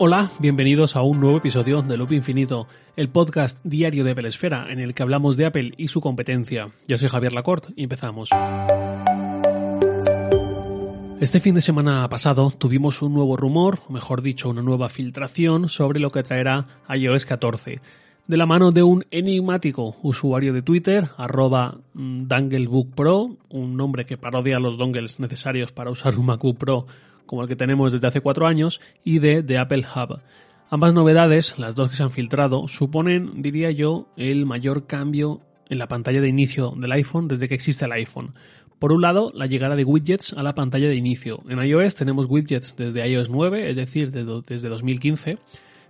Hola, bienvenidos a un nuevo episodio de Loop Infinito, el podcast diario de Apple Esfera en el que hablamos de Apple y su competencia. Yo soy Javier Lacorte y empezamos. Este fin de semana pasado tuvimos un nuevo rumor, o mejor dicho, una nueva filtración sobre lo que traerá iOS 14 de la mano de un enigmático usuario de Twitter, arroba DangleBookPro, un nombre que parodia los dongles necesarios para usar un MacBook Pro como el que tenemos desde hace cuatro años, y de The Apple Hub. Ambas novedades, las dos que se han filtrado, suponen, diría yo, el mayor cambio en la pantalla de inicio del iPhone desde que existe el iPhone. Por un lado, la llegada de widgets a la pantalla de inicio. En iOS tenemos widgets desde iOS 9, es decir, desde 2015,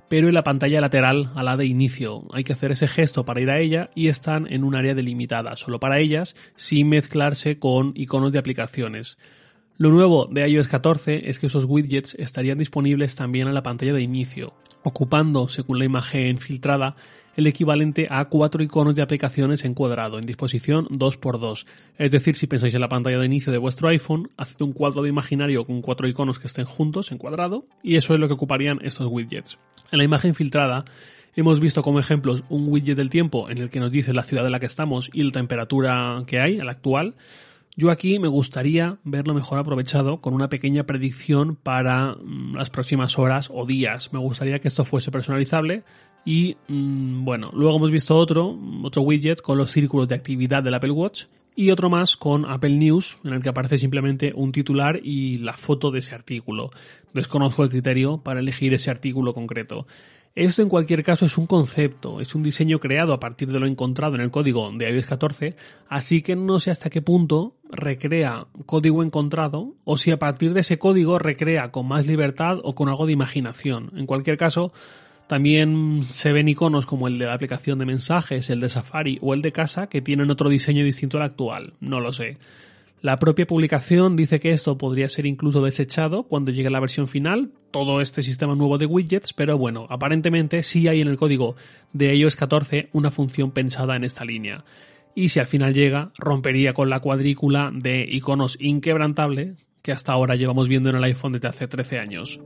pero en la pantalla lateral a la de inicio. Hay que hacer ese gesto para ir a ella y están en un área delimitada, solo para ellas, sin mezclarse con iconos de aplicaciones. Lo nuevo de iOS 14 es que esos widgets estarían disponibles también en la pantalla de inicio, ocupando, según la imagen filtrada, el equivalente a cuatro iconos de aplicaciones en cuadrado, en disposición 2x2. Es decir, si pensáis en la pantalla de inicio de vuestro iPhone, haced un cuadrado imaginario con cuatro iconos que estén juntos en cuadrado, y eso es lo que ocuparían estos widgets. En la imagen filtrada, Hemos visto como ejemplos un widget del tiempo en el que nos dice la ciudad en la que estamos y la temperatura que hay, la actual. Yo aquí me gustaría verlo mejor aprovechado con una pequeña predicción para mm, las próximas horas o días. Me gustaría que esto fuese personalizable y mm, bueno, luego hemos visto otro, otro widget con los círculos de actividad del Apple Watch y otro más con Apple News en el que aparece simplemente un titular y la foto de ese artículo. Desconozco el criterio para elegir ese artículo concreto. Esto en cualquier caso es un concepto, es un diseño creado a partir de lo encontrado en el código de iOS 14, así que no sé hasta qué punto recrea código encontrado o si a partir de ese código recrea con más libertad o con algo de imaginación. En cualquier caso, también se ven iconos como el de la aplicación de mensajes, el de Safari o el de casa que tienen otro diseño distinto al actual. No lo sé. La propia publicación dice que esto podría ser incluso desechado cuando llegue la versión final, todo este sistema nuevo de widgets, pero bueno, aparentemente sí hay en el código de iOS 14 una función pensada en esta línea. Y si al final llega, rompería con la cuadrícula de iconos inquebrantable que hasta ahora llevamos viendo en el iPhone desde hace 13 años.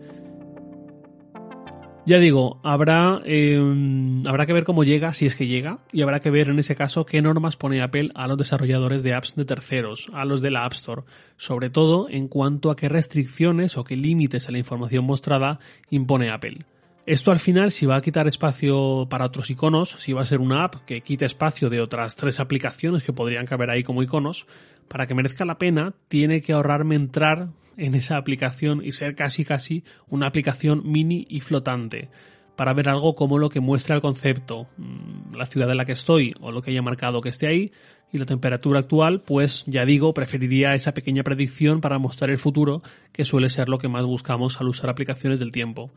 Ya digo, habrá, em, habrá que ver cómo llega, si es que llega, y habrá que ver en ese caso qué normas pone Apple a los desarrolladores de apps de terceros, a los de la App Store, sobre todo en cuanto a qué restricciones o qué límites a la información mostrada impone Apple. Esto al final, si va a quitar espacio para otros iconos, si va a ser una app que quite espacio de otras tres aplicaciones que podrían caber ahí como iconos, para que merezca la pena, tiene que ahorrarme entrar en esa aplicación y ser casi casi una aplicación mini y flotante para ver algo como lo que muestra el concepto, mm, la ciudad en la que estoy o lo que haya marcado que esté ahí y la temperatura actual, pues ya digo, preferiría esa pequeña predicción para mostrar el futuro, que suele ser lo que más buscamos al usar aplicaciones del tiempo.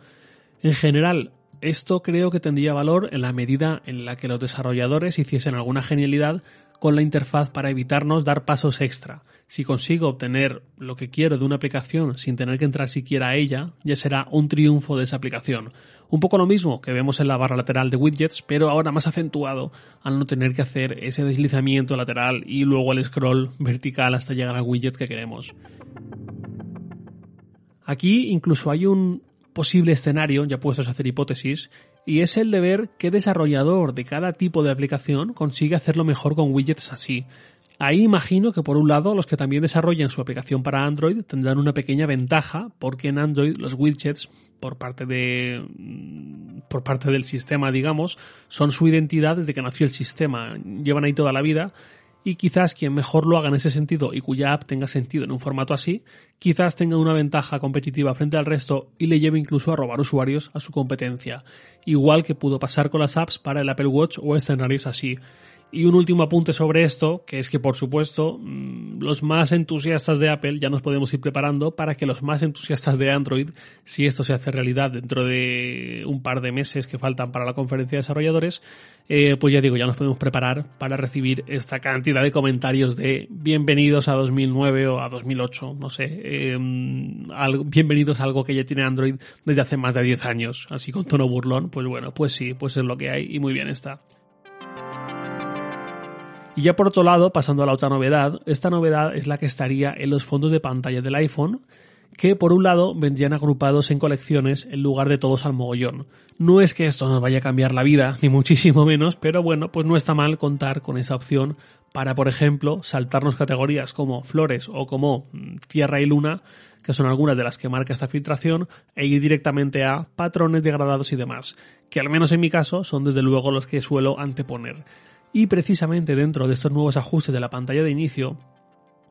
En general, esto creo que tendría valor en la medida en la que los desarrolladores hiciesen alguna genialidad con la interfaz para evitarnos dar pasos extra. Si consigo obtener lo que quiero de una aplicación sin tener que entrar siquiera a ella, ya será un triunfo de esa aplicación. Un poco lo mismo que vemos en la barra lateral de widgets, pero ahora más acentuado al no tener que hacer ese deslizamiento lateral y luego el scroll vertical hasta llegar al widget que queremos. Aquí incluso hay un posible escenario, ya puestos a hacer hipótesis, y es el de ver qué desarrollador de cada tipo de aplicación consigue hacerlo mejor con widgets así. Ahí imagino que por un lado los que también desarrollan su aplicación para Android tendrán una pequeña ventaja porque en Android los widgets por parte de por parte del sistema digamos son su identidad desde que nació el sistema llevan ahí toda la vida y quizás quien mejor lo haga en ese sentido y cuya app tenga sentido en un formato así, quizás tenga una ventaja competitiva frente al resto y le lleve incluso a robar usuarios a su competencia, igual que pudo pasar con las apps para el Apple Watch o escenarios así. Y un último apunte sobre esto, que es que por supuesto mm, los más entusiastas de Apple ya nos podemos ir preparando para que los más entusiastas de Android, si esto se hace realidad dentro de un par de meses que faltan para la conferencia de desarrolladores, eh, pues ya digo, ya nos podemos preparar para recibir esta cantidad de comentarios de bienvenidos a 2009 o a 2008, no sé, eh, bienvenidos a algo que ya tiene Android desde hace más de 10 años, así con tono burlón, pues bueno, pues sí, pues es lo que hay y muy bien está. Y ya por otro lado, pasando a la otra novedad, esta novedad es la que estaría en los fondos de pantalla del iPhone que por un lado vendrían agrupados en colecciones en lugar de todos al mogollón. No es que esto nos vaya a cambiar la vida, ni muchísimo menos, pero bueno, pues no está mal contar con esa opción para, por ejemplo, saltarnos categorías como flores o como mm, tierra y luna, que son algunas de las que marca esta filtración, e ir directamente a patrones degradados y demás, que al menos en mi caso son desde luego los que suelo anteponer. Y precisamente dentro de estos nuevos ajustes de la pantalla de inicio,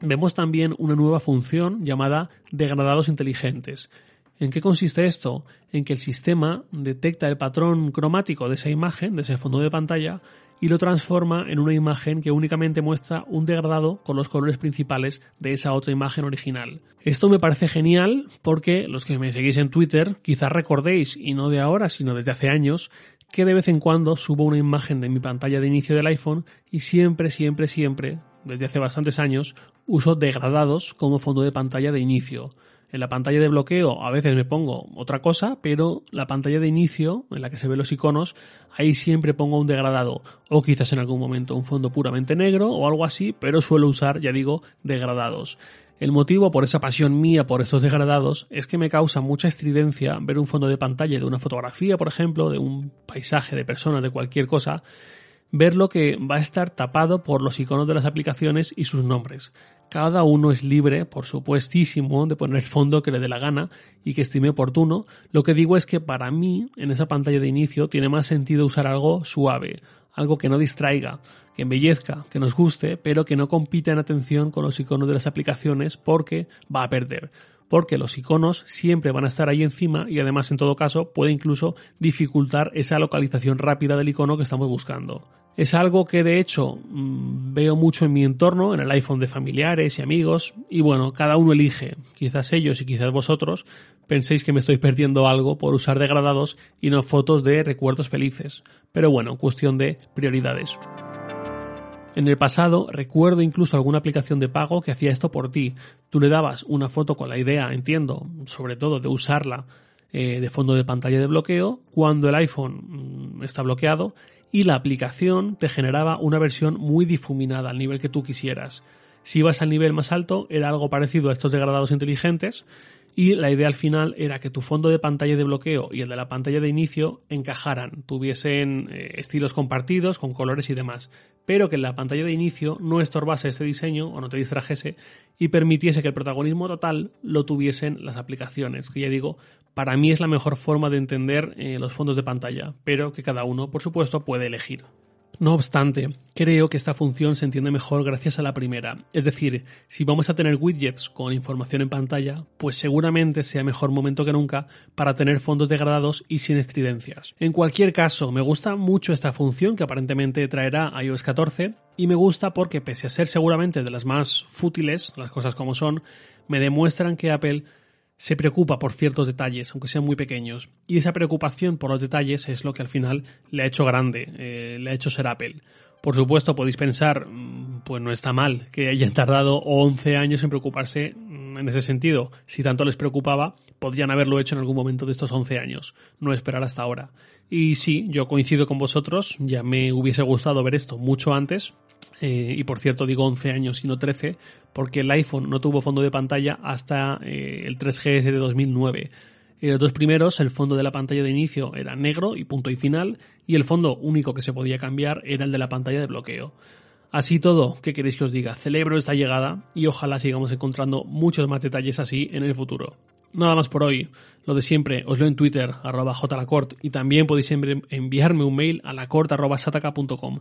vemos también una nueva función llamada degradados inteligentes. ¿En qué consiste esto? En que el sistema detecta el patrón cromático de esa imagen, de ese fondo de pantalla, y lo transforma en una imagen que únicamente muestra un degradado con los colores principales de esa otra imagen original. Esto me parece genial porque los que me seguís en Twitter quizás recordéis, y no de ahora, sino desde hace años, que de vez en cuando subo una imagen de mi pantalla de inicio del iPhone y siempre, siempre, siempre, desde hace bastantes años, uso degradados como fondo de pantalla de inicio. En la pantalla de bloqueo a veces me pongo otra cosa, pero la pantalla de inicio, en la que se ven los iconos, ahí siempre pongo un degradado, o quizás en algún momento un fondo puramente negro o algo así, pero suelo usar, ya digo, degradados. El motivo por esa pasión mía por estos degradados es que me causa mucha estridencia ver un fondo de pantalla de una fotografía, por ejemplo, de un paisaje de personas, de cualquier cosa, verlo que va a estar tapado por los iconos de las aplicaciones y sus nombres. Cada uno es libre, por supuestísimo, de poner fondo que le dé la gana y que estime oportuno. Lo que digo es que para mí, en esa pantalla de inicio, tiene más sentido usar algo suave, algo que no distraiga, que embellezca, que nos guste, pero que no compita en atención con los iconos de las aplicaciones porque va a perder. Porque los iconos siempre van a estar ahí encima y además en todo caso puede incluso dificultar esa localización rápida del icono que estamos buscando. Es algo que de hecho mm, veo mucho en mi entorno, en el iPhone de familiares y amigos, y bueno, cada uno elige, quizás ellos y quizás vosotros, penséis que me estoy perdiendo algo por usar degradados y no fotos de recuerdos felices. Pero bueno, cuestión de prioridades. En el pasado recuerdo incluso alguna aplicación de pago que hacía esto por ti. Tú le dabas una foto con la idea, entiendo, sobre todo de usarla eh, de fondo de pantalla de bloqueo cuando el iPhone mm, está bloqueado y la aplicación te generaba una versión muy difuminada al nivel que tú quisieras. Si ibas al nivel más alto era algo parecido a estos degradados inteligentes y la idea al final era que tu fondo de pantalla de bloqueo y el de la pantalla de inicio encajaran, tuviesen eh, estilos compartidos con colores y demás, pero que en la pantalla de inicio no estorbase este diseño o no te distrajese y permitiese que el protagonismo total lo tuviesen las aplicaciones, que ya digo, para mí es la mejor forma de entender eh, los fondos de pantalla, pero que cada uno, por supuesto, puede elegir. No obstante, creo que esta función se entiende mejor gracias a la primera. Es decir, si vamos a tener widgets con información en pantalla, pues seguramente sea mejor momento que nunca para tener fondos degradados y sin estridencias. En cualquier caso, me gusta mucho esta función que aparentemente traerá iOS 14 y me gusta porque pese a ser seguramente de las más fútiles, las cosas como son, me demuestran que Apple se preocupa por ciertos detalles, aunque sean muy pequeños. Y esa preocupación por los detalles es lo que al final le ha hecho grande, eh, le ha hecho ser Apple. Por supuesto, podéis pensar, mm, pues no está mal que hayan tardado 11 años en preocuparse mm, en ese sentido. Si tanto les preocupaba, podrían haberlo hecho en algún momento de estos 11 años, no esperar hasta ahora. Y sí, yo coincido con vosotros, ya me hubiese gustado ver esto mucho antes, eh, y por cierto digo 11 años y no 13, porque el iPhone no tuvo fondo de pantalla hasta eh, el 3GS de 2009. En los dos primeros, el fondo de la pantalla de inicio era negro y punto y final, y el fondo único que se podía cambiar era el de la pantalla de bloqueo. Así todo, ¿qué queréis que os diga? Celebro esta llegada y ojalá sigamos encontrando muchos más detalles así en el futuro. Nada más por hoy. Lo de siempre, os leo en Twitter, arroba jlacort, y también podéis enviarme un mail a lacort.sataka.com.